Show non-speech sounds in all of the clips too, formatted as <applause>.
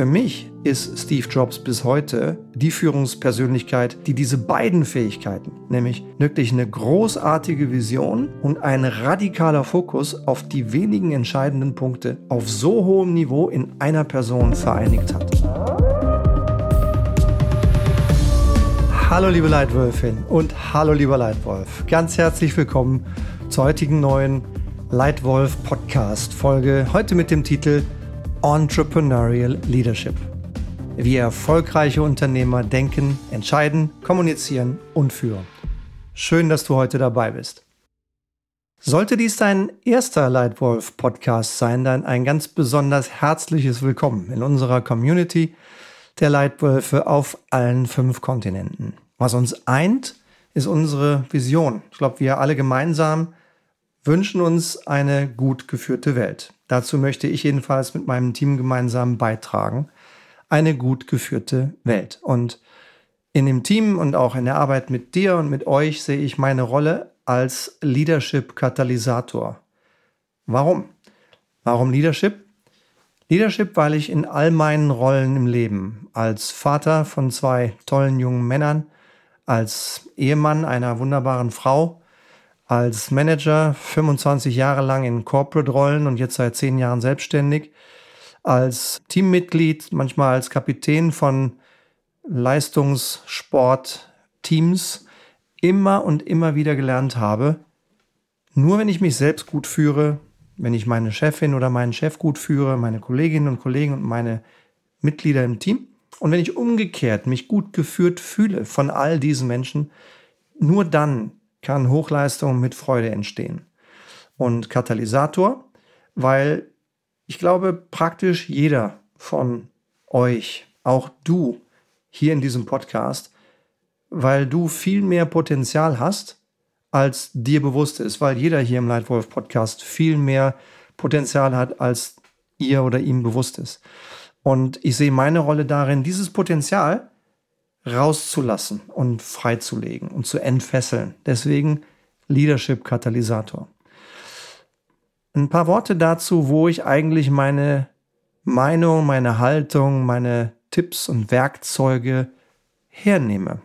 Für mich ist Steve Jobs bis heute die Führungspersönlichkeit, die diese beiden Fähigkeiten, nämlich wirklich eine großartige Vision und ein radikaler Fokus auf die wenigen entscheidenden Punkte auf so hohem Niveau in einer Person vereinigt hat. Hallo liebe Leitwölfin und hallo lieber Leitwolf. Ganz herzlich willkommen zur heutigen neuen Leitwolf Podcast Folge. Heute mit dem Titel Entrepreneurial Leadership. Wie erfolgreiche Unternehmer denken, entscheiden, kommunizieren und führen. Schön, dass du heute dabei bist. Sollte dies dein erster Leitwolf-Podcast sein, dann ein ganz besonders herzliches Willkommen in unserer Community der Leitwölfe auf allen fünf Kontinenten. Was uns eint, ist unsere Vision. Ich glaube, wir alle gemeinsam wünschen uns eine gut geführte Welt. Dazu möchte ich jedenfalls mit meinem Team gemeinsam beitragen. Eine gut geführte Welt. Und in dem Team und auch in der Arbeit mit dir und mit euch sehe ich meine Rolle als Leadership-Katalysator. Warum? Warum Leadership? Leadership, weil ich in all meinen Rollen im Leben, als Vater von zwei tollen jungen Männern, als Ehemann einer wunderbaren Frau, als Manager 25 Jahre lang in Corporate-Rollen und jetzt seit zehn Jahren selbstständig, als Teammitglied, manchmal als Kapitän von Leistungssport-Teams. Immer und immer wieder gelernt habe, nur wenn ich mich selbst gut führe, wenn ich meine Chefin oder meinen Chef gut führe, meine Kolleginnen und Kollegen und meine Mitglieder im Team, und wenn ich umgekehrt mich gut geführt fühle von all diesen Menschen, nur dann kann Hochleistung mit Freude entstehen. Und Katalysator, weil ich glaube, praktisch jeder von euch, auch du hier in diesem Podcast, weil du viel mehr Potenzial hast, als dir bewusst ist, weil jeder hier im Leitwolf Podcast viel mehr Potenzial hat, als ihr oder ihm bewusst ist. Und ich sehe meine Rolle darin, dieses Potenzial rauszulassen und freizulegen und zu entfesseln. Deswegen Leadership-Katalysator. Ein paar Worte dazu, wo ich eigentlich meine Meinung, meine Haltung, meine Tipps und Werkzeuge hernehme.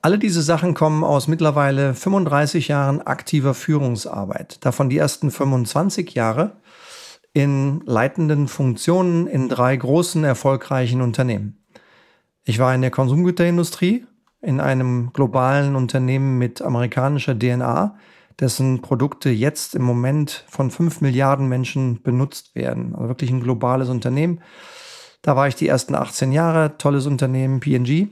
Alle diese Sachen kommen aus mittlerweile 35 Jahren aktiver Führungsarbeit. Davon die ersten 25 Jahre in leitenden Funktionen in drei großen erfolgreichen Unternehmen. Ich war in der Konsumgüterindustrie, in einem globalen Unternehmen mit amerikanischer DNA, dessen Produkte jetzt im Moment von fünf Milliarden Menschen benutzt werden. Also wirklich ein globales Unternehmen. Da war ich die ersten 18 Jahre, tolles Unternehmen, PNG.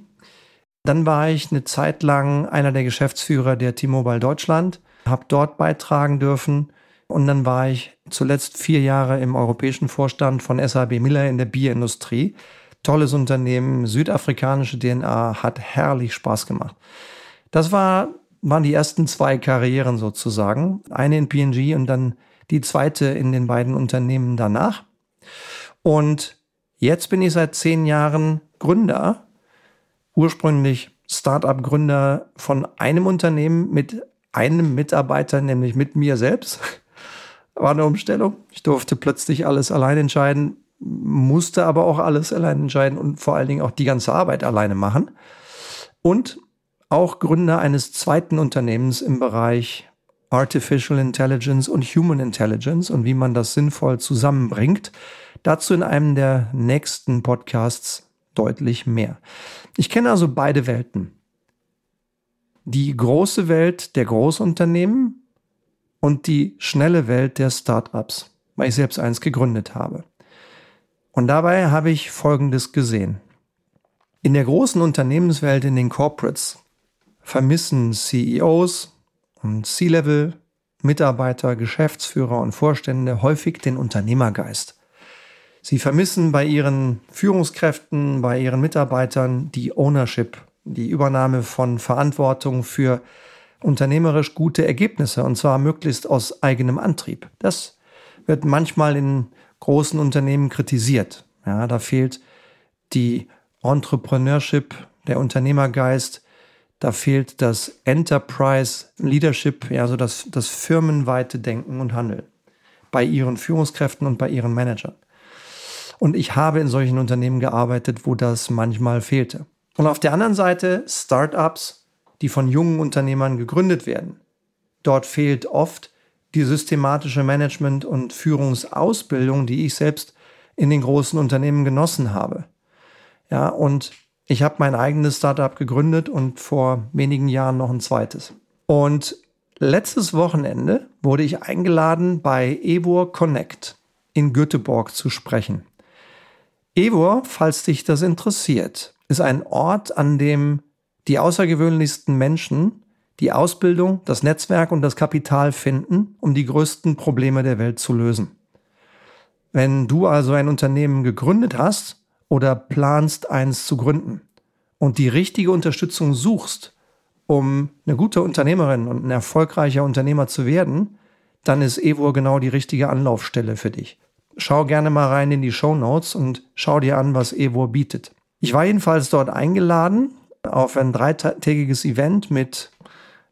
Dann war ich eine Zeit lang einer der Geschäftsführer der T-Mobile Deutschland, habe dort beitragen dürfen. Und dann war ich zuletzt vier Jahre im europäischen Vorstand von SAB Miller in der Bierindustrie tolles Unternehmen, südafrikanische DNA, hat herrlich Spaß gemacht. Das war, waren die ersten zwei Karrieren sozusagen. Eine in PNG und dann die zweite in den beiden Unternehmen danach. Und jetzt bin ich seit zehn Jahren Gründer, ursprünglich Startup-Gründer von einem Unternehmen mit einem Mitarbeiter, nämlich mit mir selbst. <laughs> War eine Umstellung. Ich durfte plötzlich alles allein entscheiden, musste aber auch alles allein entscheiden und vor allen Dingen auch die ganze Arbeit alleine machen. Und auch Gründer eines zweiten Unternehmens im Bereich Artificial Intelligence und Human Intelligence und wie man das sinnvoll zusammenbringt. Dazu in einem der nächsten Podcasts deutlich mehr. Ich kenne also beide Welten. Die große Welt der Großunternehmen und die schnelle Welt der Startups, weil ich selbst eins gegründet habe. Und dabei habe ich Folgendes gesehen. In der großen Unternehmenswelt, in den Corporates, vermissen CEOs und C-Level, Mitarbeiter, Geschäftsführer und Vorstände häufig den Unternehmergeist. Sie vermissen bei ihren Führungskräften, bei ihren Mitarbeitern die Ownership, die Übernahme von Verantwortung für unternehmerisch gute Ergebnisse und zwar möglichst aus eigenem Antrieb. Das wird manchmal in großen Unternehmen kritisiert. Ja, da fehlt die Entrepreneurship, der Unternehmergeist, da fehlt das Enterprise Leadership, ja, so das, das firmenweite Denken und Handeln bei ihren Führungskräften und bei ihren Managern. Und ich habe in solchen Unternehmen gearbeitet, wo das manchmal fehlte. Und auf der anderen Seite Startups, die von jungen Unternehmern gegründet werden. Dort fehlt oft die systematische Management- und Führungsausbildung, die ich selbst in den großen Unternehmen genossen habe. Ja, und ich habe mein eigenes Startup gegründet und vor wenigen Jahren noch ein zweites. Und letztes Wochenende wurde ich eingeladen, bei Evor Connect in Göteborg zu sprechen. Evor, falls dich das interessiert, ist ein Ort, an dem die außergewöhnlichsten Menschen die Ausbildung, das Netzwerk und das Kapital finden, um die größten Probleme der Welt zu lösen. Wenn du also ein Unternehmen gegründet hast oder planst eins zu gründen und die richtige Unterstützung suchst, um eine gute Unternehmerin und ein erfolgreicher Unternehmer zu werden, dann ist Evo genau die richtige Anlaufstelle für dich. Schau gerne mal rein in die Show Notes und schau dir an, was Evo bietet. Ich war jedenfalls dort eingeladen auf ein dreitägiges Event mit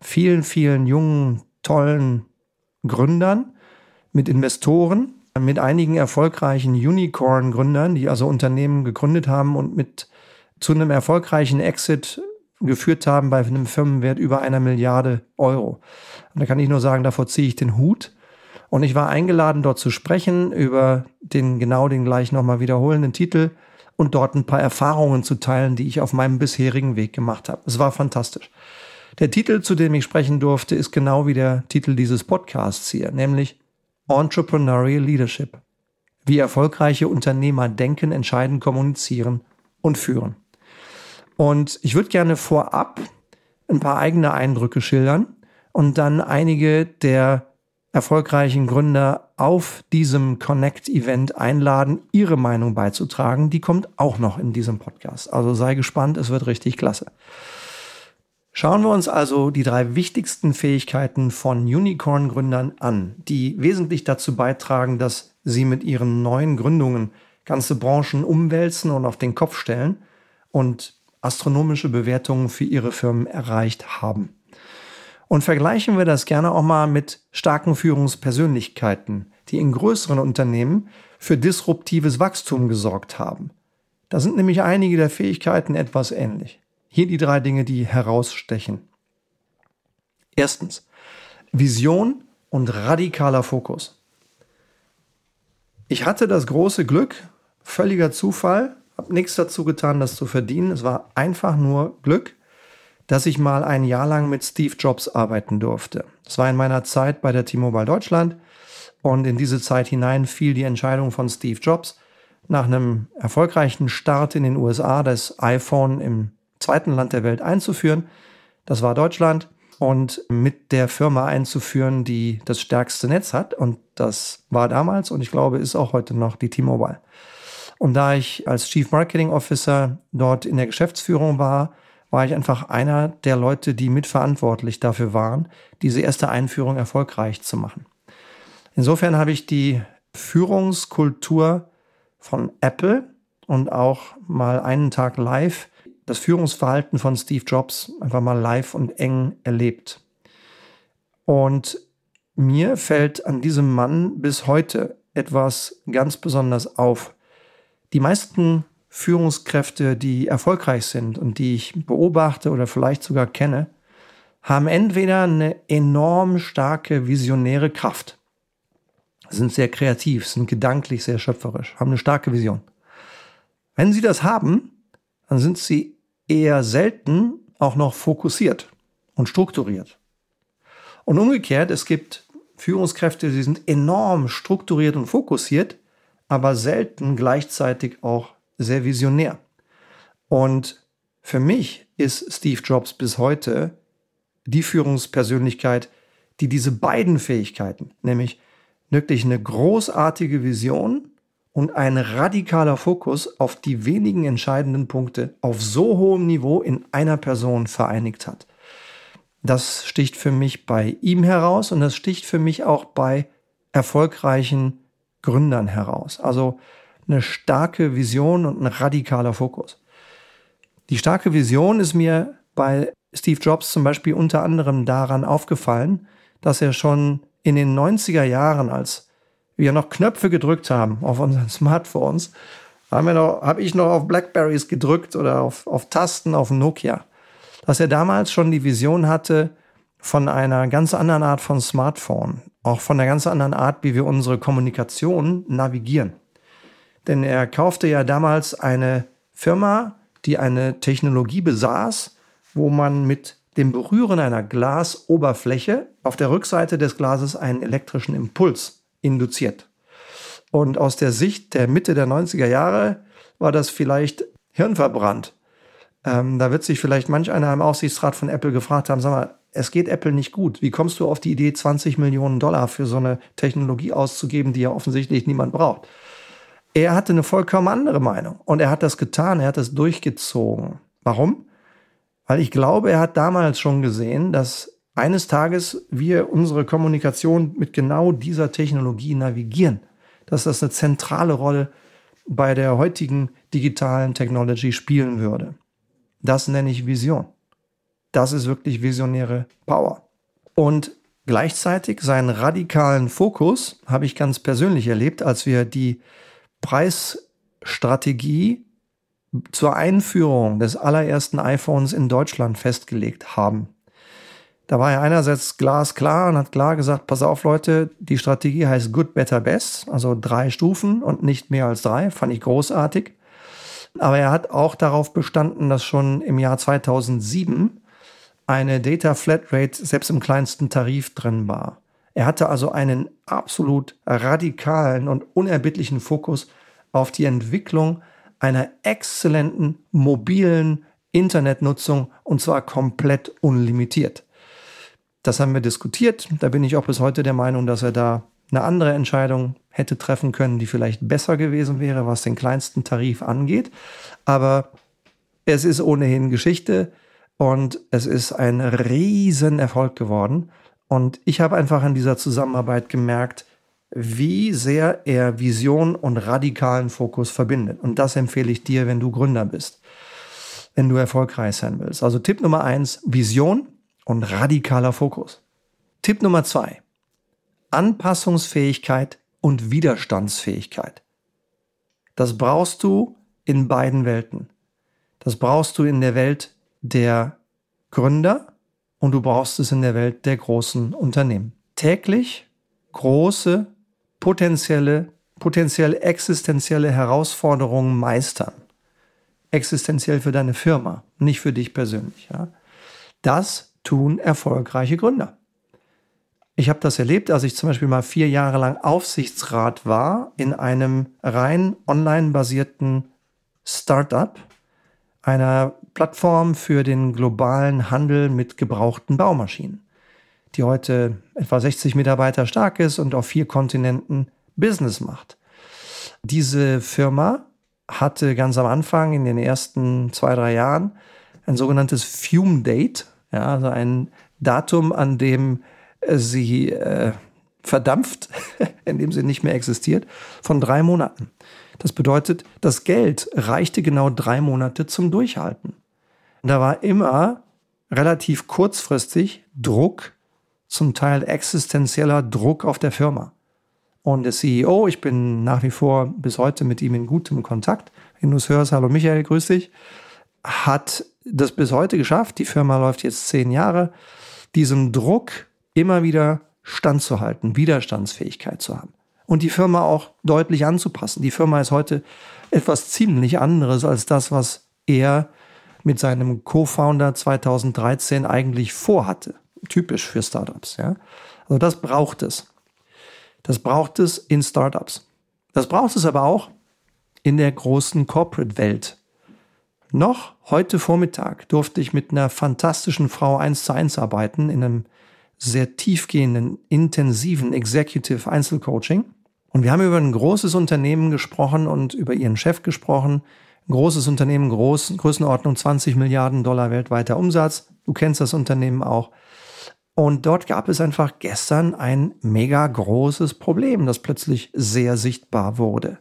vielen, vielen jungen, tollen Gründern, mit Investoren, mit einigen erfolgreichen Unicorn-Gründern, die also Unternehmen gegründet haben und mit zu einem erfolgreichen Exit geführt haben bei einem Firmenwert über einer Milliarde Euro. Und da kann ich nur sagen, davor ziehe ich den Hut. Und ich war eingeladen, dort zu sprechen über den genau den gleich nochmal wiederholenden Titel und dort ein paar Erfahrungen zu teilen, die ich auf meinem bisherigen Weg gemacht habe. Es war fantastisch. Der Titel, zu dem ich sprechen durfte, ist genau wie der Titel dieses Podcasts hier, nämlich Entrepreneurial Leadership. Wie erfolgreiche Unternehmer denken, entscheiden, kommunizieren und führen. Und ich würde gerne vorab ein paar eigene Eindrücke schildern und dann einige der erfolgreichen Gründer auf diesem Connect-Event einladen, ihre Meinung beizutragen. Die kommt auch noch in diesem Podcast. Also sei gespannt, es wird richtig klasse. Schauen wir uns also die drei wichtigsten Fähigkeiten von Unicorn-Gründern an, die wesentlich dazu beitragen, dass sie mit ihren neuen Gründungen ganze Branchen umwälzen und auf den Kopf stellen und astronomische Bewertungen für ihre Firmen erreicht haben. Und vergleichen wir das gerne auch mal mit starken Führungspersönlichkeiten, die in größeren Unternehmen für disruptives Wachstum gesorgt haben. Da sind nämlich einige der Fähigkeiten etwas ähnlich. Hier die drei Dinge, die herausstechen. Erstens, Vision und radikaler Fokus. Ich hatte das große Glück, völliger Zufall, habe nichts dazu getan, das zu verdienen. Es war einfach nur Glück, dass ich mal ein Jahr lang mit Steve Jobs arbeiten durfte. Das war in meiner Zeit bei der T-Mobile Deutschland und in diese Zeit hinein fiel die Entscheidung von Steve Jobs, nach einem erfolgreichen Start in den USA das iPhone im zweiten Land der Welt einzuführen. Das war Deutschland und mit der Firma einzuführen, die das stärkste Netz hat. Und das war damals und ich glaube, ist auch heute noch die T-Mobile. Und da ich als Chief Marketing Officer dort in der Geschäftsführung war, war ich einfach einer der Leute, die mitverantwortlich dafür waren, diese erste Einführung erfolgreich zu machen. Insofern habe ich die Führungskultur von Apple und auch mal einen Tag live das Führungsverhalten von Steve Jobs einfach mal live und eng erlebt. Und mir fällt an diesem Mann bis heute etwas ganz besonders auf. Die meisten Führungskräfte, die erfolgreich sind und die ich beobachte oder vielleicht sogar kenne, haben entweder eine enorm starke visionäre Kraft, sind sehr kreativ, sind gedanklich sehr schöpferisch, haben eine starke Vision. Wenn sie das haben, dann sind sie eher selten auch noch fokussiert und strukturiert. Und umgekehrt, es gibt Führungskräfte, die sind enorm strukturiert und fokussiert, aber selten gleichzeitig auch sehr visionär. Und für mich ist Steve Jobs bis heute die Führungspersönlichkeit, die diese beiden Fähigkeiten, nämlich wirklich eine großartige Vision und ein radikaler Fokus auf die wenigen entscheidenden Punkte auf so hohem Niveau in einer Person vereinigt hat. Das sticht für mich bei ihm heraus und das sticht für mich auch bei erfolgreichen Gründern heraus. Also eine starke Vision und ein radikaler Fokus. Die starke Vision ist mir bei Steve Jobs zum Beispiel unter anderem daran aufgefallen, dass er schon in den 90er Jahren als wir noch Knöpfe gedrückt haben auf unseren <laughs> Smartphones Habe hab ich noch auf Blackberries gedrückt oder auf, auf Tasten auf Nokia. Dass er damals schon die Vision hatte von einer ganz anderen Art von Smartphone. Auch von einer ganz anderen Art, wie wir unsere Kommunikation navigieren. Denn er kaufte ja damals eine Firma, die eine Technologie besaß, wo man mit dem Berühren einer Glasoberfläche auf der Rückseite des Glases einen elektrischen Impuls induziert. Und aus der Sicht der Mitte der 90er Jahre war das vielleicht hirnverbrannt. Ähm, da wird sich vielleicht manch einer im Aufsichtsrat von Apple gefragt haben, sag mal, es geht Apple nicht gut. Wie kommst du auf die Idee, 20 Millionen Dollar für so eine Technologie auszugeben, die ja offensichtlich niemand braucht? Er hatte eine vollkommen andere Meinung und er hat das getan, er hat das durchgezogen. Warum? Weil ich glaube, er hat damals schon gesehen, dass eines Tages wir unsere Kommunikation mit genau dieser Technologie navigieren. Dass das eine zentrale Rolle bei der heutigen digitalen Technology spielen würde. Das nenne ich Vision. Das ist wirklich visionäre Power. Und gleichzeitig seinen radikalen Fokus habe ich ganz persönlich erlebt, als wir die Preisstrategie zur Einführung des allerersten iPhones in Deutschland festgelegt haben. Da war er einerseits glasklar und hat klar gesagt, pass auf Leute, die Strategie heißt Good, Better, Best, also drei Stufen und nicht mehr als drei, fand ich großartig. Aber er hat auch darauf bestanden, dass schon im Jahr 2007 eine Data Flatrate selbst im kleinsten Tarif drin war. Er hatte also einen absolut radikalen und unerbittlichen Fokus auf die Entwicklung einer exzellenten mobilen Internetnutzung und zwar komplett unlimitiert. Das haben wir diskutiert. Da bin ich auch bis heute der Meinung, dass er da eine andere Entscheidung hätte treffen können, die vielleicht besser gewesen wäre, was den kleinsten Tarif angeht. Aber es ist ohnehin Geschichte und es ist ein Riesenerfolg geworden. Und ich habe einfach in dieser Zusammenarbeit gemerkt, wie sehr er Vision und radikalen Fokus verbindet. Und das empfehle ich dir, wenn du Gründer bist, wenn du erfolgreich sein willst. Also Tipp Nummer eins, Vision und radikaler Fokus. Tipp Nummer zwei, Anpassungsfähigkeit und Widerstandsfähigkeit. Das brauchst du in beiden Welten. Das brauchst du in der Welt der Gründer und du brauchst es in der Welt der großen Unternehmen. Täglich große potenzielle, potenziell existenzielle Herausforderungen meistern. Existenziell für deine Firma, nicht für dich persönlich. Ja? Das tun erfolgreiche Gründer. Ich habe das erlebt, als ich zum Beispiel mal vier Jahre lang Aufsichtsrat war in einem rein online basierten Startup, einer Plattform für den globalen Handel mit gebrauchten Baumaschinen die heute etwa 60 Mitarbeiter stark ist und auf vier Kontinenten Business macht. Diese Firma hatte ganz am Anfang in den ersten zwei, drei Jahren ein sogenanntes Fume Date, ja, also ein Datum, an dem sie äh, verdampft, <laughs> in dem sie nicht mehr existiert, von drei Monaten. Das bedeutet, das Geld reichte genau drei Monate zum Durchhalten. Da war immer relativ kurzfristig Druck zum Teil existenzieller Druck auf der Firma. Und der CEO, ich bin nach wie vor bis heute mit ihm in gutem Kontakt. Wenn du es hörst, hallo Michael, grüß dich, hat das bis heute geschafft. Die Firma läuft jetzt zehn Jahre, diesem Druck immer wieder standzuhalten, Widerstandsfähigkeit zu haben und die Firma auch deutlich anzupassen. Die Firma ist heute etwas ziemlich anderes als das, was er mit seinem Co-Founder 2013 eigentlich vorhatte typisch für Startups. Ja? Also das braucht es. Das braucht es in Startups. Das braucht es aber auch in der großen Corporate-Welt. Noch heute Vormittag durfte ich mit einer fantastischen Frau eins zu eins arbeiten in einem sehr tiefgehenden, intensiven Executive Einzelcoaching. Und wir haben über ein großes Unternehmen gesprochen und über ihren Chef gesprochen. Ein großes Unternehmen, groß, Größenordnung 20 Milliarden Dollar weltweiter Umsatz. Du kennst das Unternehmen auch. Und dort gab es einfach gestern ein mega großes Problem, das plötzlich sehr sichtbar wurde.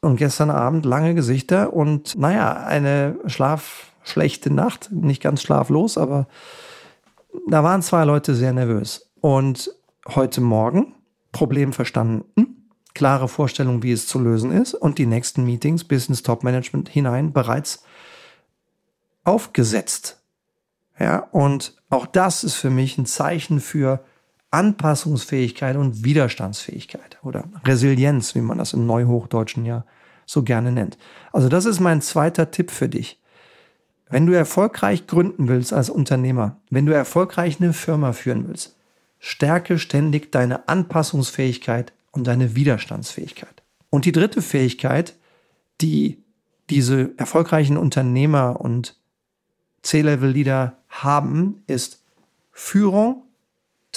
Und gestern Abend lange Gesichter und naja, eine schlafschlechte Nacht, nicht ganz schlaflos, aber da waren zwei Leute sehr nervös. Und heute Morgen, Problem verstanden, klare Vorstellung, wie es zu lösen ist und die nächsten Meetings bis ins Top-Management hinein bereits aufgesetzt. Ja, und auch das ist für mich ein Zeichen für Anpassungsfähigkeit und Widerstandsfähigkeit oder Resilienz, wie man das im Neuhochdeutschen ja so gerne nennt. Also das ist mein zweiter Tipp für dich. Wenn du erfolgreich gründen willst als Unternehmer, wenn du erfolgreich eine Firma führen willst, stärke ständig deine Anpassungsfähigkeit und deine Widerstandsfähigkeit. Und die dritte Fähigkeit, die diese erfolgreichen Unternehmer und C-Level-Leader haben, ist Führung,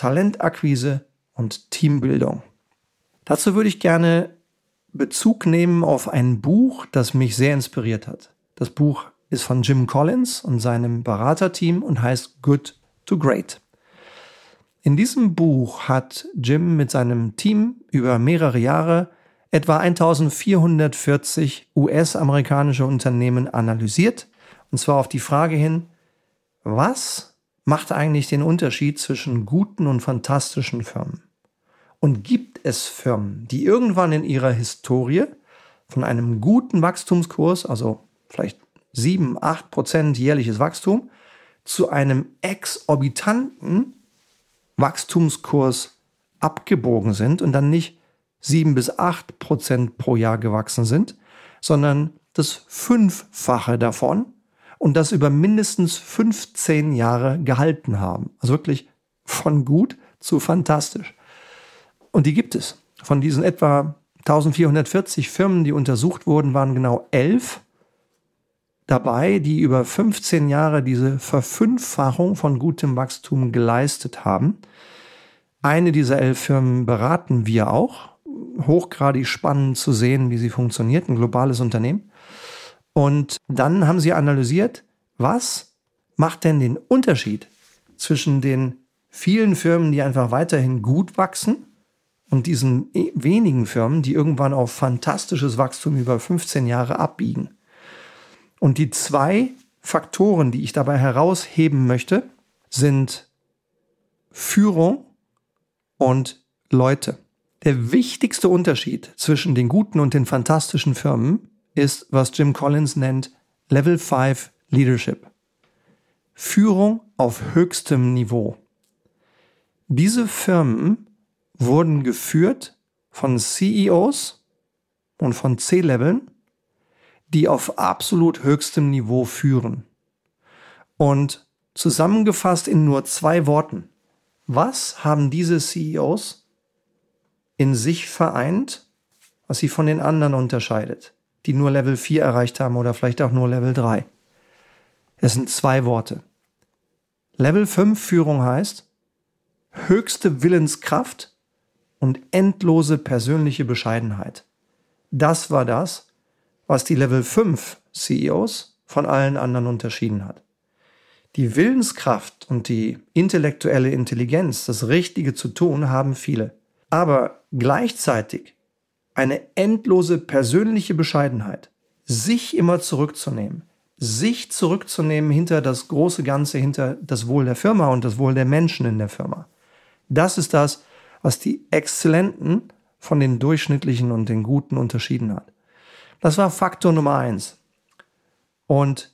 Talentakquise und Teambildung. Dazu würde ich gerne Bezug nehmen auf ein Buch, das mich sehr inspiriert hat. Das Buch ist von Jim Collins und seinem Beraterteam und heißt Good to Great. In diesem Buch hat Jim mit seinem Team über mehrere Jahre etwa 1440 US-amerikanische Unternehmen analysiert, und zwar auf die Frage hin, was macht eigentlich den Unterschied zwischen guten und fantastischen Firmen? Und gibt es Firmen, die irgendwann in ihrer Historie von einem guten Wachstumskurs, also vielleicht 7, 8 Prozent jährliches Wachstum, zu einem exorbitanten Wachstumskurs abgebogen sind und dann nicht 7 bis 8 Prozent pro Jahr gewachsen sind, sondern das Fünffache davon und das über mindestens 15 Jahre gehalten haben. Also wirklich von gut zu fantastisch. Und die gibt es. Von diesen etwa 1440 Firmen, die untersucht wurden, waren genau elf dabei, die über 15 Jahre diese Verfünffachung von gutem Wachstum geleistet haben. Eine dieser elf Firmen beraten wir auch. Hochgradig spannend zu sehen, wie sie funktioniert, ein globales Unternehmen. Und dann haben sie analysiert, was macht denn den Unterschied zwischen den vielen Firmen, die einfach weiterhin gut wachsen und diesen wenigen Firmen, die irgendwann auf fantastisches Wachstum über 15 Jahre abbiegen. Und die zwei Faktoren, die ich dabei herausheben möchte, sind Führung und Leute. Der wichtigste Unterschied zwischen den guten und den fantastischen Firmen ist, was Jim Collins nennt Level 5 Leadership. Führung auf höchstem Niveau. Diese Firmen wurden geführt von CEOs und von C-Leveln, die auf absolut höchstem Niveau führen. Und zusammengefasst in nur zwei Worten. Was haben diese CEOs in sich vereint, was sie von den anderen unterscheidet, die nur Level 4 erreicht haben oder vielleicht auch nur Level 3? Es sind zwei Worte. Level 5 Führung heißt höchste Willenskraft und endlose persönliche Bescheidenheit. Das war das, was die Level 5 CEOs von allen anderen unterschieden hat. Die Willenskraft und die intellektuelle Intelligenz, das Richtige zu tun, haben viele. Aber gleichzeitig eine endlose persönliche Bescheidenheit, sich immer zurückzunehmen, sich zurückzunehmen hinter das große Ganze, hinter das Wohl der Firma und das Wohl der Menschen in der Firma. Das ist das, was die Exzellenten von den Durchschnittlichen und den Guten unterschieden hat. Das war Faktor Nummer eins. Und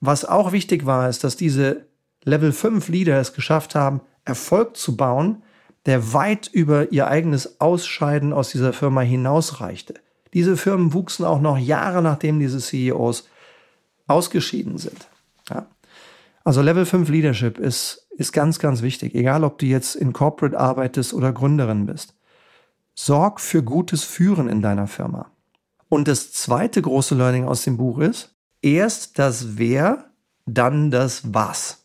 was auch wichtig war, ist, dass diese Level 5 Leader es geschafft haben, Erfolg zu bauen, der weit über ihr eigenes Ausscheiden aus dieser Firma hinausreichte. Diese Firmen wuchsen auch noch Jahre nachdem diese CEOs ausgeschieden sind. Ja. Also Level 5 Leadership ist ist ganz, ganz wichtig. Egal, ob du jetzt in Corporate arbeitest oder Gründerin bist. Sorg für gutes Führen in deiner Firma. Und das zweite große Learning aus dem Buch ist, erst das Wer, dann das Was.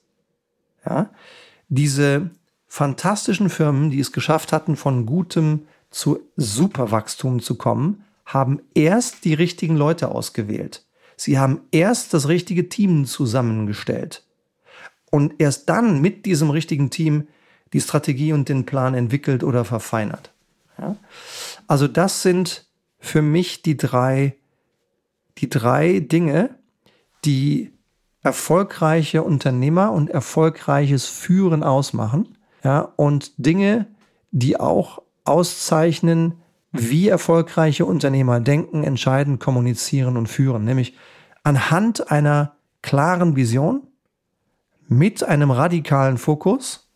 Ja? Diese fantastischen Firmen, die es geschafft hatten, von gutem zu Superwachstum zu kommen, haben erst die richtigen Leute ausgewählt. Sie haben erst das richtige Team zusammengestellt und erst dann mit diesem richtigen Team die Strategie und den Plan entwickelt oder verfeinert. Ja? Also das sind für mich die drei, die drei Dinge, die erfolgreiche Unternehmer und erfolgreiches Führen ausmachen. Ja, und Dinge, die auch auszeichnen, wie erfolgreiche Unternehmer denken, entscheiden, kommunizieren und führen, nämlich anhand einer klaren Vision, mit einem radikalen Fokus,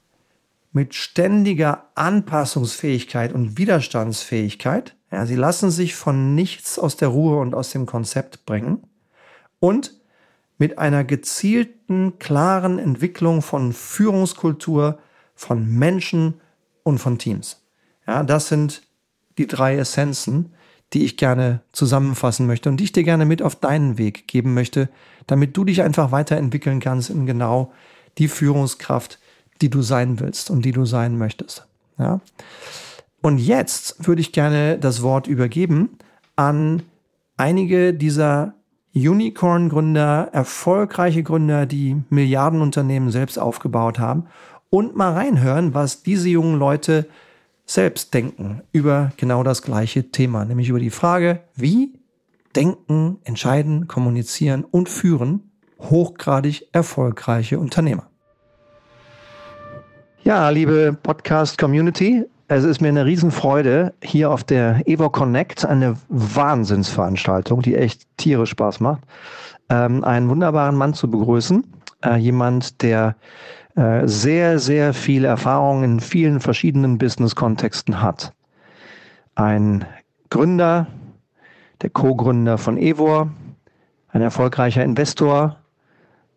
mit ständiger Anpassungsfähigkeit und Widerstandsfähigkeit. Ja, sie lassen sich von nichts aus der Ruhe und aus dem Konzept bringen und mit einer gezielten, klaren Entwicklung von Führungskultur, von Menschen und von Teams. Ja, das sind die drei Essenzen, die ich gerne zusammenfassen möchte und die ich dir gerne mit auf deinen Weg geben möchte, damit du dich einfach weiterentwickeln kannst in genau die Führungskraft, die du sein willst und die du sein möchtest. Ja? Und jetzt würde ich gerne das Wort übergeben an einige dieser Unicorn-Gründer, erfolgreiche Gründer, die Milliardenunternehmen selbst aufgebaut haben und mal reinhören, was diese jungen Leute selbst denken über genau das gleiche Thema, nämlich über die Frage, wie denken, entscheiden, kommunizieren und führen hochgradig erfolgreiche Unternehmer. Ja, liebe Podcast-Community, es ist mir eine Riesenfreude, hier auf der Evo Connect, eine Wahnsinnsveranstaltung, die echt tierisch Spaß macht, ähm, einen wunderbaren Mann zu begrüßen. Äh, jemand, der äh, sehr, sehr viel Erfahrung in vielen verschiedenen Business-Kontexten hat. Ein Gründer, der Co-Gründer von Evor, ein erfolgreicher Investor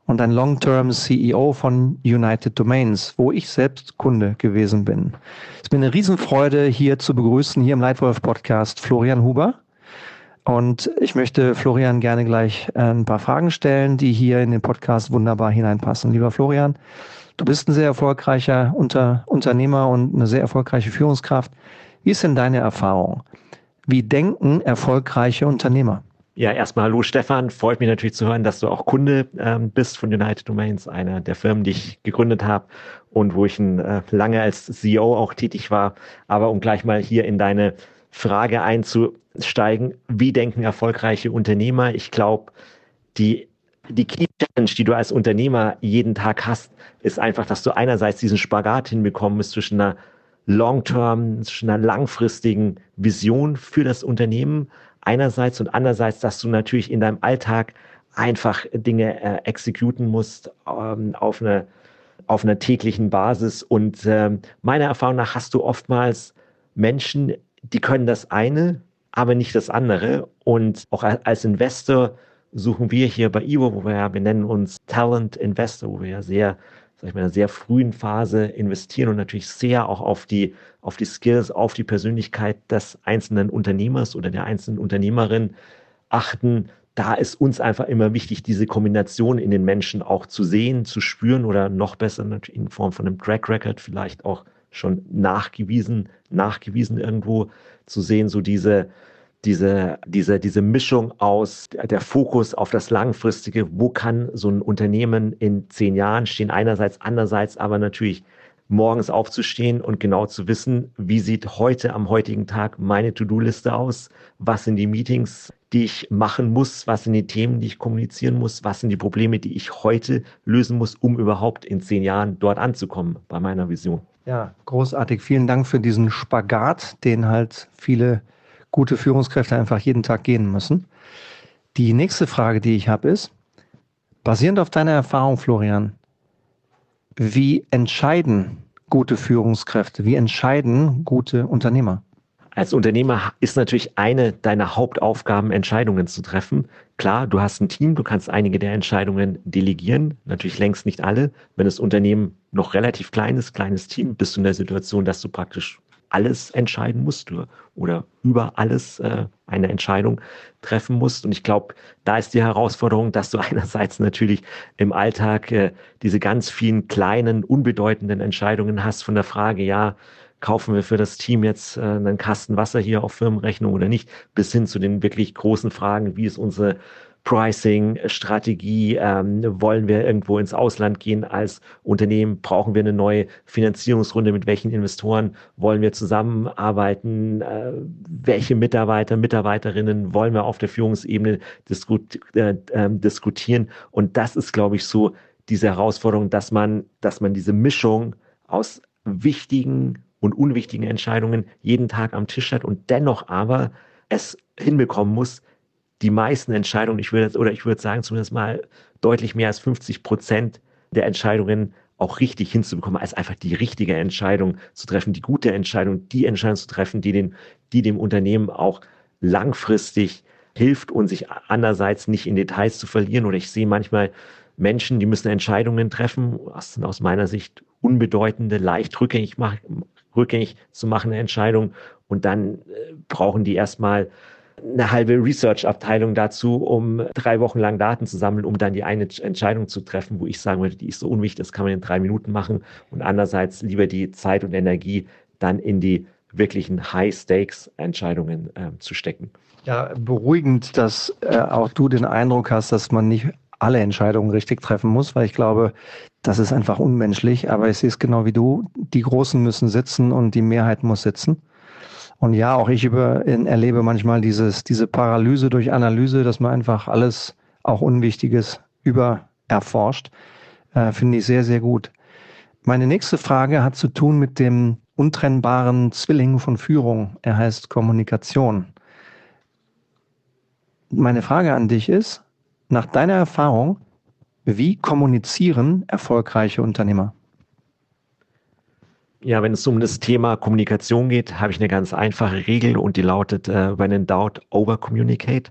und ein Long-Term CEO von United Domains, wo ich selbst Kunde gewesen bin. Es ist mir eine Riesenfreude, hier zu begrüßen, hier im Lightwolf Podcast, Florian Huber. Und ich möchte Florian gerne gleich ein paar Fragen stellen, die hier in den Podcast wunderbar hineinpassen. Lieber Florian, Du bist ein sehr erfolgreicher Unter Unternehmer und eine sehr erfolgreiche Führungskraft. Wie ist denn deine Erfahrung? Wie denken erfolgreiche Unternehmer? Ja, erstmal hallo Stefan. Freut mich natürlich zu hören, dass du auch Kunde ähm, bist von United Domains, einer der Firmen, die ich gegründet habe und wo ich ein, äh, lange als CEO auch tätig war. Aber um gleich mal hier in deine Frage einzusteigen, wie denken erfolgreiche Unternehmer? Ich glaube, die die Key Challenge, die du als Unternehmer jeden Tag hast, ist einfach, dass du einerseits diesen Spagat hinbekommen musst zwischen einer Long-Term, zwischen einer langfristigen Vision für das Unternehmen einerseits und andererseits, dass du natürlich in deinem Alltag einfach Dinge äh, exekuten musst ähm, auf einer auf einer täglichen Basis. Und ähm, meiner Erfahrung nach hast du oftmals Menschen, die können das eine, aber nicht das andere. Und auch als Investor suchen wir hier bei Ivo, wo wir ja, wir nennen uns Talent Investor, wo wir ja sehr, sag ich mal, in einer sehr frühen Phase investieren und natürlich sehr auch auf die, auf die Skills, auf die Persönlichkeit des einzelnen Unternehmers oder der einzelnen Unternehmerin achten. Da ist uns einfach immer wichtig, diese Kombination in den Menschen auch zu sehen, zu spüren oder noch besser in Form von einem Track Record vielleicht auch schon nachgewiesen, nachgewiesen irgendwo zu sehen, so diese, diese, diese, diese Mischung aus der Fokus auf das Langfristige, wo kann so ein Unternehmen in zehn Jahren stehen, einerseits, andererseits aber natürlich morgens aufzustehen und genau zu wissen, wie sieht heute am heutigen Tag meine To-Do-Liste aus, was sind die Meetings, die ich machen muss, was sind die Themen, die ich kommunizieren muss, was sind die Probleme, die ich heute lösen muss, um überhaupt in zehn Jahren dort anzukommen bei meiner Vision. Ja, großartig. Vielen Dank für diesen Spagat, den halt viele gute Führungskräfte einfach jeden Tag gehen müssen. Die nächste Frage, die ich habe, ist, basierend auf deiner Erfahrung, Florian, wie entscheiden gute Führungskräfte, wie entscheiden gute Unternehmer? Als Unternehmer ist natürlich eine deiner Hauptaufgaben, Entscheidungen zu treffen. Klar, du hast ein Team, du kannst einige der Entscheidungen delegieren, natürlich längst nicht alle. Wenn das Unternehmen noch relativ klein ist, kleines Team, bist du in der Situation, dass du praktisch alles entscheiden musst oder über alles äh, eine Entscheidung treffen musst. Und ich glaube, da ist die Herausforderung, dass du <laughs> einerseits natürlich im Alltag äh, diese ganz vielen kleinen, unbedeutenden Entscheidungen hast von der Frage, ja, kaufen wir für das Team jetzt äh, einen Kasten Wasser hier auf Firmenrechnung oder nicht, bis hin zu den wirklich großen Fragen, wie ist unsere Pricing, Strategie, ähm, wollen wir irgendwo ins Ausland gehen als Unternehmen, brauchen wir eine neue Finanzierungsrunde, mit welchen Investoren wollen wir zusammenarbeiten, äh, welche Mitarbeiter, Mitarbeiterinnen wollen wir auf der Führungsebene diskut äh, äh, diskutieren. Und das ist, glaube ich, so diese Herausforderung, dass man, dass man diese Mischung aus wichtigen und unwichtigen Entscheidungen jeden Tag am Tisch hat und dennoch aber es hinbekommen muss, die meisten Entscheidungen, ich würde, oder ich würde sagen zumindest mal deutlich mehr als 50 Prozent der Entscheidungen auch richtig hinzubekommen, als einfach die richtige Entscheidung zu treffen, die gute Entscheidung, die Entscheidung zu treffen, die, den, die dem Unternehmen auch langfristig hilft und sich andererseits nicht in Details zu verlieren. Oder ich sehe manchmal Menschen, die müssen Entscheidungen treffen, was sind aus meiner Sicht unbedeutende, leicht rückgängig, rückgängig zu machende Entscheidungen. Und dann äh, brauchen die erstmal eine halbe Research-Abteilung dazu, um drei Wochen lang Daten zu sammeln, um dann die eine Entscheidung zu treffen, wo ich sagen würde, die ist so unwichtig, das kann man in drei Minuten machen. Und andererseits lieber die Zeit und Energie dann in die wirklichen High-Stakes-Entscheidungen äh, zu stecken. Ja, beruhigend, dass äh, auch du den Eindruck hast, dass man nicht alle Entscheidungen richtig treffen muss, weil ich glaube, das ist einfach unmenschlich. Aber ich sehe es genau wie du. Die Großen müssen sitzen und die Mehrheit muss sitzen. Und ja, auch ich über, erlebe manchmal dieses, diese Paralyse durch Analyse, dass man einfach alles, auch Unwichtiges, über erforscht. Äh, Finde ich sehr, sehr gut. Meine nächste Frage hat zu tun mit dem untrennbaren Zwilling von Führung. Er heißt Kommunikation. Meine Frage an dich ist, nach deiner Erfahrung, wie kommunizieren erfolgreiche Unternehmer? Ja, wenn es um das Thema Kommunikation geht, habe ich eine ganz einfache Regel und die lautet, äh, when in doubt, over communicate.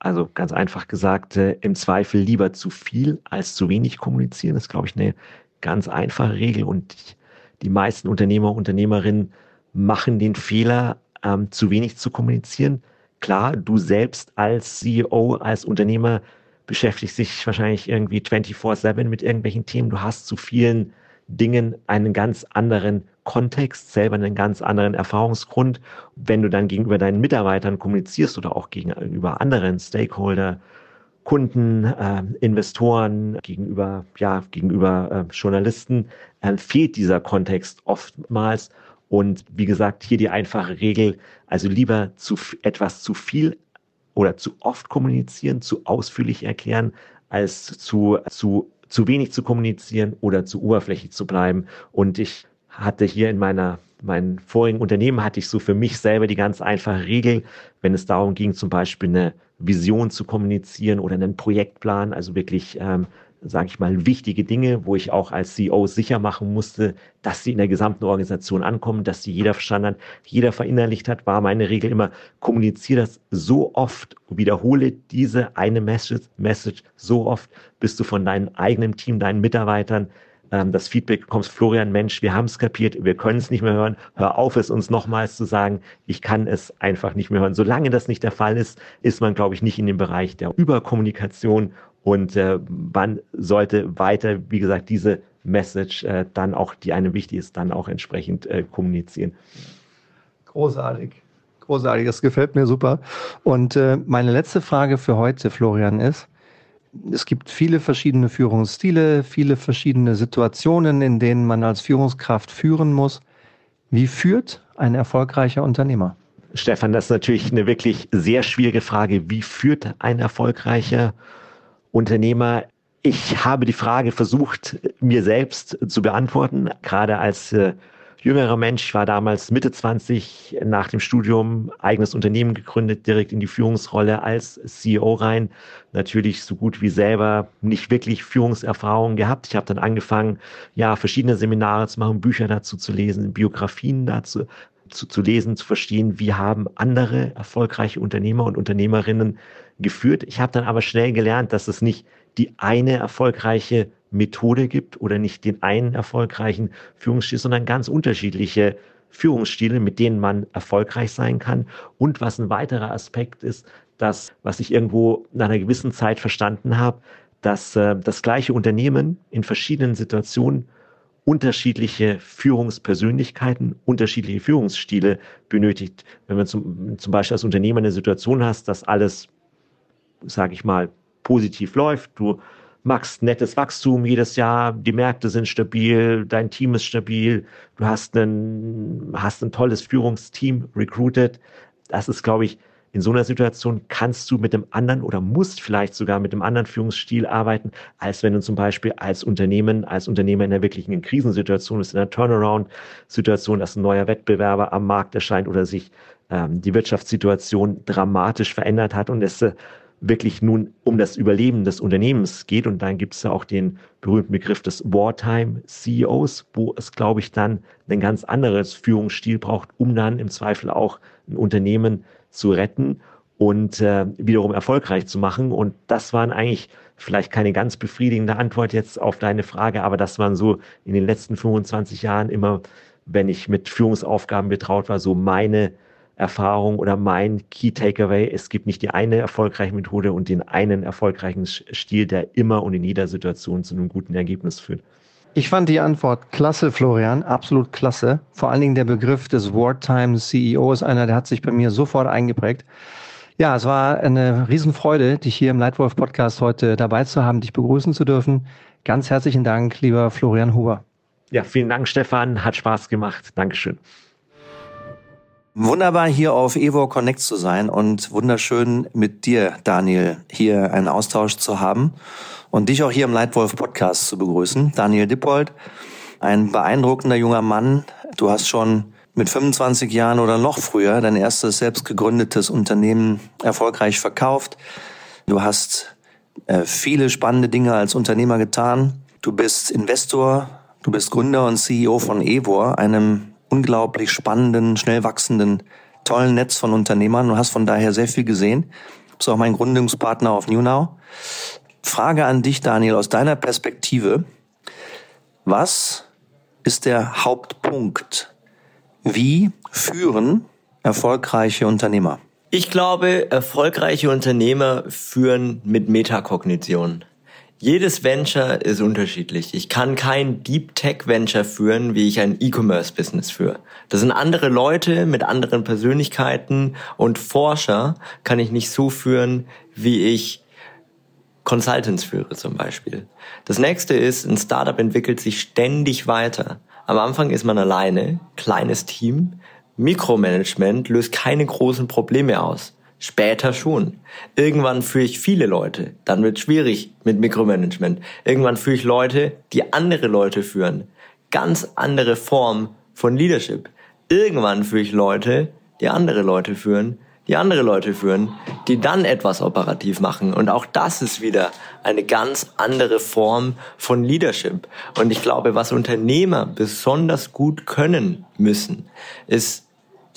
Also ganz einfach gesagt, äh, im Zweifel lieber zu viel als zu wenig kommunizieren. Das ist, glaube ich, eine ganz einfache Regel und die meisten Unternehmer, Unternehmerinnen machen den Fehler, ähm, zu wenig zu kommunizieren. Klar, du selbst als CEO, als Unternehmer beschäftigst dich wahrscheinlich irgendwie 24-7 mit irgendwelchen Themen. Du hast zu vielen Dingen einen ganz anderen Kontext, selber einen ganz anderen Erfahrungsgrund. Wenn du dann gegenüber deinen Mitarbeitern kommunizierst oder auch gegenüber anderen Stakeholder, Kunden, äh, Investoren, gegenüber, ja, gegenüber äh, Journalisten, äh, fehlt dieser Kontext oftmals. Und wie gesagt, hier die einfache Regel, also lieber zu etwas zu viel oder zu oft kommunizieren, zu ausführlich erklären, als zu, zu zu wenig zu kommunizieren oder zu oberflächlich zu bleiben. Und ich hatte hier in meiner meinen vorigen Unternehmen hatte ich so für mich selber die ganz einfache Regel, wenn es darum ging, zum Beispiel eine Vision zu kommunizieren oder einen Projektplan, also wirklich ähm, sage ich mal, wichtige Dinge, wo ich auch als CEO sicher machen musste, dass sie in der gesamten Organisation ankommen, dass sie jeder verstanden hat, jeder verinnerlicht hat, war meine Regel immer, kommuniziere das so oft, wiederhole diese eine Message, Message so oft, bis du von deinem eigenen Team, deinen Mitarbeitern ähm, das Feedback bekommst, Florian, Mensch, wir haben es kapiert, wir können es nicht mehr hören, hör auf, es uns nochmals zu sagen, ich kann es einfach nicht mehr hören. Solange das nicht der Fall ist, ist man, glaube ich, nicht in dem Bereich der Überkommunikation und äh, man sollte weiter, wie gesagt, diese Message äh, dann auch, die einem wichtig ist, dann auch entsprechend äh, kommunizieren. Großartig. Großartig, das gefällt mir super. Und äh, meine letzte Frage für heute, Florian, ist, es gibt viele verschiedene Führungsstile, viele verschiedene Situationen, in denen man als Führungskraft führen muss. Wie führt ein erfolgreicher Unternehmer? Stefan, das ist natürlich eine wirklich sehr schwierige Frage. Wie führt ein erfolgreicher Unternehmer? Ich habe die Frage versucht, mir selbst zu beantworten, gerade als äh, jüngerer Mensch. Ich war damals Mitte 20 nach dem Studium, eigenes Unternehmen gegründet, direkt in die Führungsrolle als CEO rein. Natürlich so gut wie selber nicht wirklich Führungserfahrung gehabt. Ich habe dann angefangen, ja, verschiedene Seminare zu machen, Bücher dazu zu lesen, Biografien dazu zu, zu lesen, zu verstehen, wie haben andere erfolgreiche Unternehmer und Unternehmerinnen geführt. Ich habe dann aber schnell gelernt, dass es nicht die eine erfolgreiche Methode gibt oder nicht den einen erfolgreichen Führungsstil, sondern ganz unterschiedliche Führungsstile, mit denen man erfolgreich sein kann. Und was ein weiterer Aspekt ist, dass, was ich irgendwo nach einer gewissen Zeit verstanden habe, dass äh, das gleiche Unternehmen in verschiedenen Situationen unterschiedliche Führungspersönlichkeiten, unterschiedliche Führungsstile benötigt. Wenn man zum, zum Beispiel als Unternehmer eine Situation hast, dass alles, sage ich mal, positiv läuft, du machst nettes Wachstum jedes Jahr, die Märkte sind stabil, dein Team ist stabil, du hast ein, hast ein tolles Führungsteam recruited. Das ist, glaube ich, in so einer Situation kannst du mit dem anderen oder musst vielleicht sogar mit dem anderen Führungsstil arbeiten, als wenn du zum Beispiel als Unternehmen, als Unternehmer in einer wirklichen Krisensituation ist, in einer Turnaround-Situation, dass ein neuer Wettbewerber am Markt erscheint oder sich ähm, die Wirtschaftssituation dramatisch verändert hat und es äh, wirklich nun um das Überleben des Unternehmens geht. Und dann gibt es ja auch den berühmten Begriff des Wartime CEOs, wo es, glaube ich, dann ein ganz anderes Führungsstil braucht, um dann im Zweifel auch ein Unternehmen zu retten und äh, wiederum erfolgreich zu machen. Und das waren eigentlich vielleicht keine ganz befriedigende Antwort jetzt auf deine Frage, aber das waren so in den letzten 25 Jahren immer, wenn ich mit Führungsaufgaben betraut war, so meine Erfahrung oder mein Key Takeaway. Es gibt nicht die eine erfolgreiche Methode und den einen erfolgreichen Stil, der immer und in jeder Situation zu einem guten Ergebnis führt. Ich fand die Antwort klasse, Florian, absolut klasse. Vor allen Dingen der Begriff des Wartime CEO ist einer, der hat sich bei mir sofort eingeprägt. Ja, es war eine Riesenfreude, dich hier im Leitwolf Podcast heute dabei zu haben, dich begrüßen zu dürfen. Ganz herzlichen Dank, lieber Florian Huber. Ja, vielen Dank, Stefan. Hat Spaß gemacht. Dankeschön. Wunderbar hier auf Evo Connect zu sein und wunderschön mit dir, Daniel, hier einen Austausch zu haben und dich auch hier im Leitwolf Podcast zu begrüßen. Daniel Dippold, ein beeindruckender junger Mann. Du hast schon mit 25 Jahren oder noch früher dein erstes selbst gegründetes Unternehmen erfolgreich verkauft. Du hast äh, viele spannende Dinge als Unternehmer getan. Du bist Investor, du bist Gründer und CEO von Evor, einem unglaublich spannenden, schnell wachsenden, tollen Netz von Unternehmern und hast von daher sehr viel gesehen. Bist auch mein Gründungspartner auf NewNow. Frage an dich, Daniel, aus deiner Perspektive. Was ist der Hauptpunkt? Wie führen erfolgreiche Unternehmer? Ich glaube, erfolgreiche Unternehmer führen mit Metakognition. Jedes Venture ist unterschiedlich. Ich kann kein Deep Tech Venture führen, wie ich ein E-Commerce Business führe. Das sind andere Leute mit anderen Persönlichkeiten und Forscher kann ich nicht so führen, wie ich Consultants führe zum Beispiel. Das nächste ist, ein Startup entwickelt sich ständig weiter. Am Anfang ist man alleine, kleines Team. Mikromanagement löst keine großen Probleme aus. Später schon. Irgendwann führe ich viele Leute. Dann wird schwierig mit Mikromanagement. Irgendwann führe ich Leute, die andere Leute führen. Ganz andere Form von Leadership. Irgendwann führe ich Leute, die andere Leute führen, die andere Leute führen, die dann etwas operativ machen. Und auch das ist wieder eine ganz andere Form von Leadership. Und ich glaube, was Unternehmer besonders gut können müssen, ist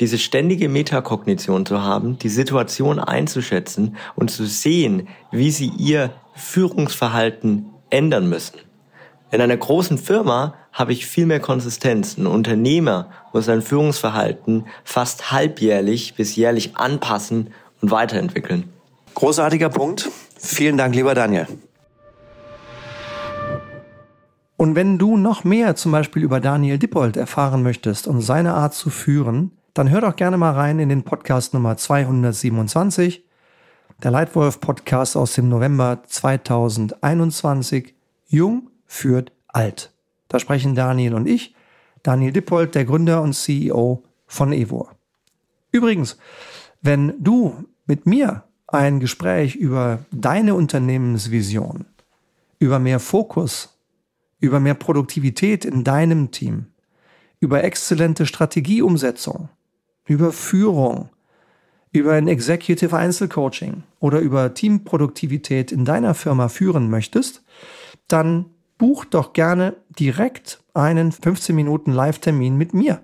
diese ständige Metakognition zu haben, die Situation einzuschätzen und zu sehen, wie sie ihr Führungsverhalten ändern müssen. In einer großen Firma habe ich viel mehr Konsistenz. Ein Unternehmer muss sein Führungsverhalten fast halbjährlich bis jährlich anpassen und weiterentwickeln. Großartiger Punkt. Vielen Dank, lieber Daniel. Und wenn du noch mehr zum Beispiel über Daniel Dippold erfahren möchtest und seine Art zu führen, dann hör doch gerne mal rein in den Podcast Nummer 227, der Leitwolf Podcast aus dem November 2021, Jung führt alt. Da sprechen Daniel und ich, Daniel Dippold, der Gründer und CEO von Evor. Übrigens, wenn du mit mir ein Gespräch über deine Unternehmensvision, über mehr Fokus, über mehr Produktivität in deinem Team, über exzellente Strategieumsetzung, über Führung, über ein Executive Einzelcoaching oder über Teamproduktivität in deiner Firma führen möchtest, dann buch doch gerne direkt einen 15 Minuten Live-Termin mit mir.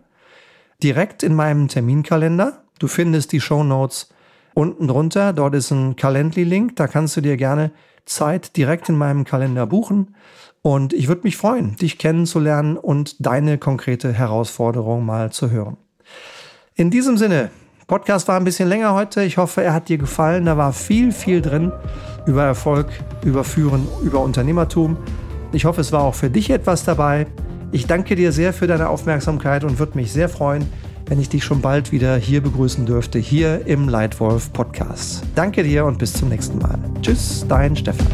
Direkt in meinem Terminkalender. Du findest die Show Notes unten drunter. Dort ist ein Calendly-Link. Da kannst du dir gerne Zeit direkt in meinem Kalender buchen. Und ich würde mich freuen, dich kennenzulernen und deine konkrete Herausforderung mal zu hören. In diesem Sinne, Podcast war ein bisschen länger heute. Ich hoffe, er hat dir gefallen. Da war viel, viel drin über Erfolg, über Führen, über Unternehmertum. Ich hoffe, es war auch für dich etwas dabei. Ich danke dir sehr für deine Aufmerksamkeit und würde mich sehr freuen, wenn ich dich schon bald wieder hier begrüßen dürfte, hier im Leitwolf Podcast. Danke dir und bis zum nächsten Mal. Tschüss, dein Stefan.